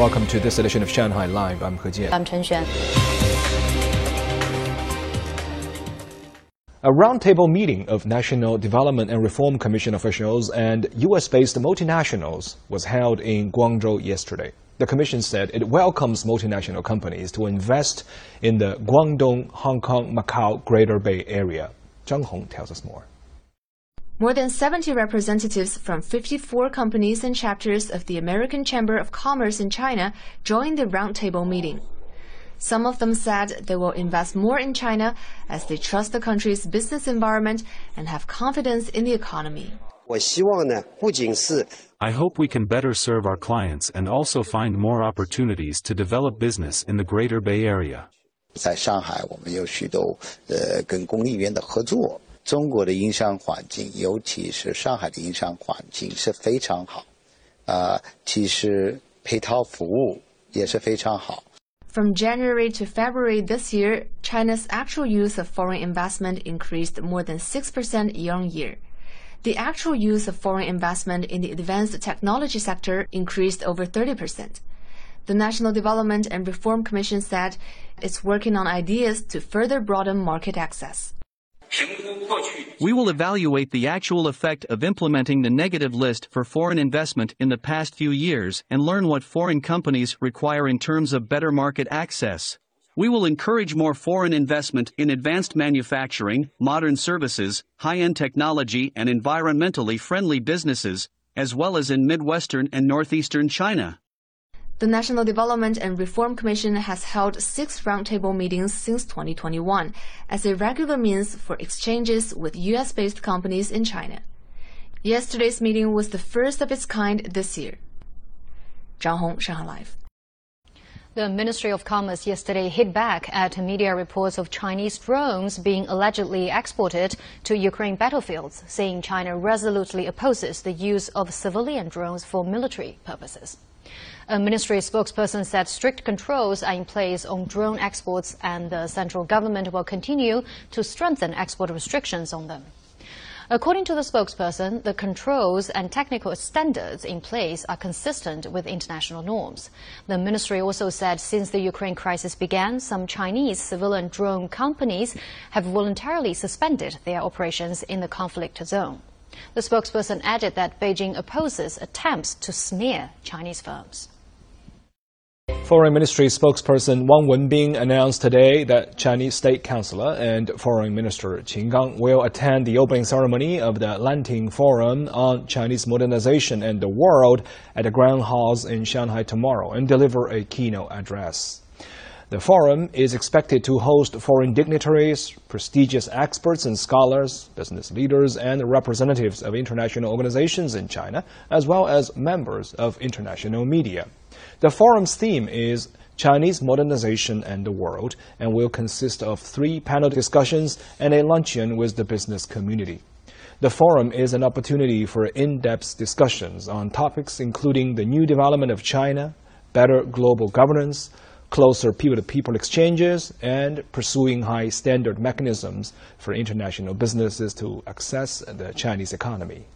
Welcome to this edition of Shanghai Live. I'm He Jian. I'm Chen Xuan. A roundtable meeting of National Development and Reform Commission officials and U.S.-based multinationals was held in Guangzhou yesterday. The commission said it welcomes multinational companies to invest in the Guangdong, Hong Kong, Macau Greater Bay Area. Zhang Hong tells us more. More than 70 representatives from 54 companies and chapters of the American Chamber of Commerce in China joined the roundtable meeting. Some of them said they will invest more in China as they trust the country's business environment and have confidence in the economy. I hope we can better serve our clients and also find more opportunities to develop business in the Greater Bay Area. 在上海，我们有许多呃跟供应链的合作。 中国的营商环境，尤其是上海的营商环境是非常好，啊、呃，其实配套服务也是非常好。 From January to February this year, China's actual use of foreign investment increased more than 6% year on year. The actual use of foreign investment in the advanced technology sector increased over 30%. The National Development and Reform Commission said it's working on ideas to further broaden market access. We will evaluate the actual effect of implementing the negative list for foreign investment in the past few years and learn what foreign companies require in terms of better market access. We will encourage more foreign investment in advanced manufacturing, modern services, high-end technology and environmentally friendly businesses, as well as in Midwestern and Northeastern China. The National Development and Reform Commission has held six roundtable meetings since 2021 as a regular means for exchanges with US based companies in China. Yesterday's meeting was the first of its kind this year. Zhang Hong, Shanghai Live. The Ministry of Commerce yesterday hit back at media reports of Chinese drones being allegedly exported to Ukraine battlefields, saying China resolutely opposes the use of civilian drones for military purposes. A ministry spokesperson said strict controls are in place on drone exports and the central government will continue to strengthen export restrictions on them. According to the spokesperson, the controls and technical standards in place are consistent with international norms. The ministry also said since the Ukraine crisis began, some Chinese civilian drone companies have voluntarily suspended their operations in the conflict zone. The spokesperson added that Beijing opposes attempts to smear Chinese firms. Foreign Ministry spokesperson Wang Wenbin announced today that Chinese State Councilor and Foreign Minister Qin Gang will attend the opening ceremony of the Lanting Forum on Chinese Modernization and the World at the Grand Halls in Shanghai tomorrow and deliver a keynote address. The forum is expected to host foreign dignitaries, prestigious experts and scholars, business leaders, and representatives of international organizations in China, as well as members of international media. The forum's theme is Chinese Modernization and the World and will consist of three panel discussions and a luncheon with the business community. The forum is an opportunity for in-depth discussions on topics including the new development of China, better global governance, closer people-to-people exchanges, and pursuing high-standard mechanisms for international businesses to access the Chinese economy.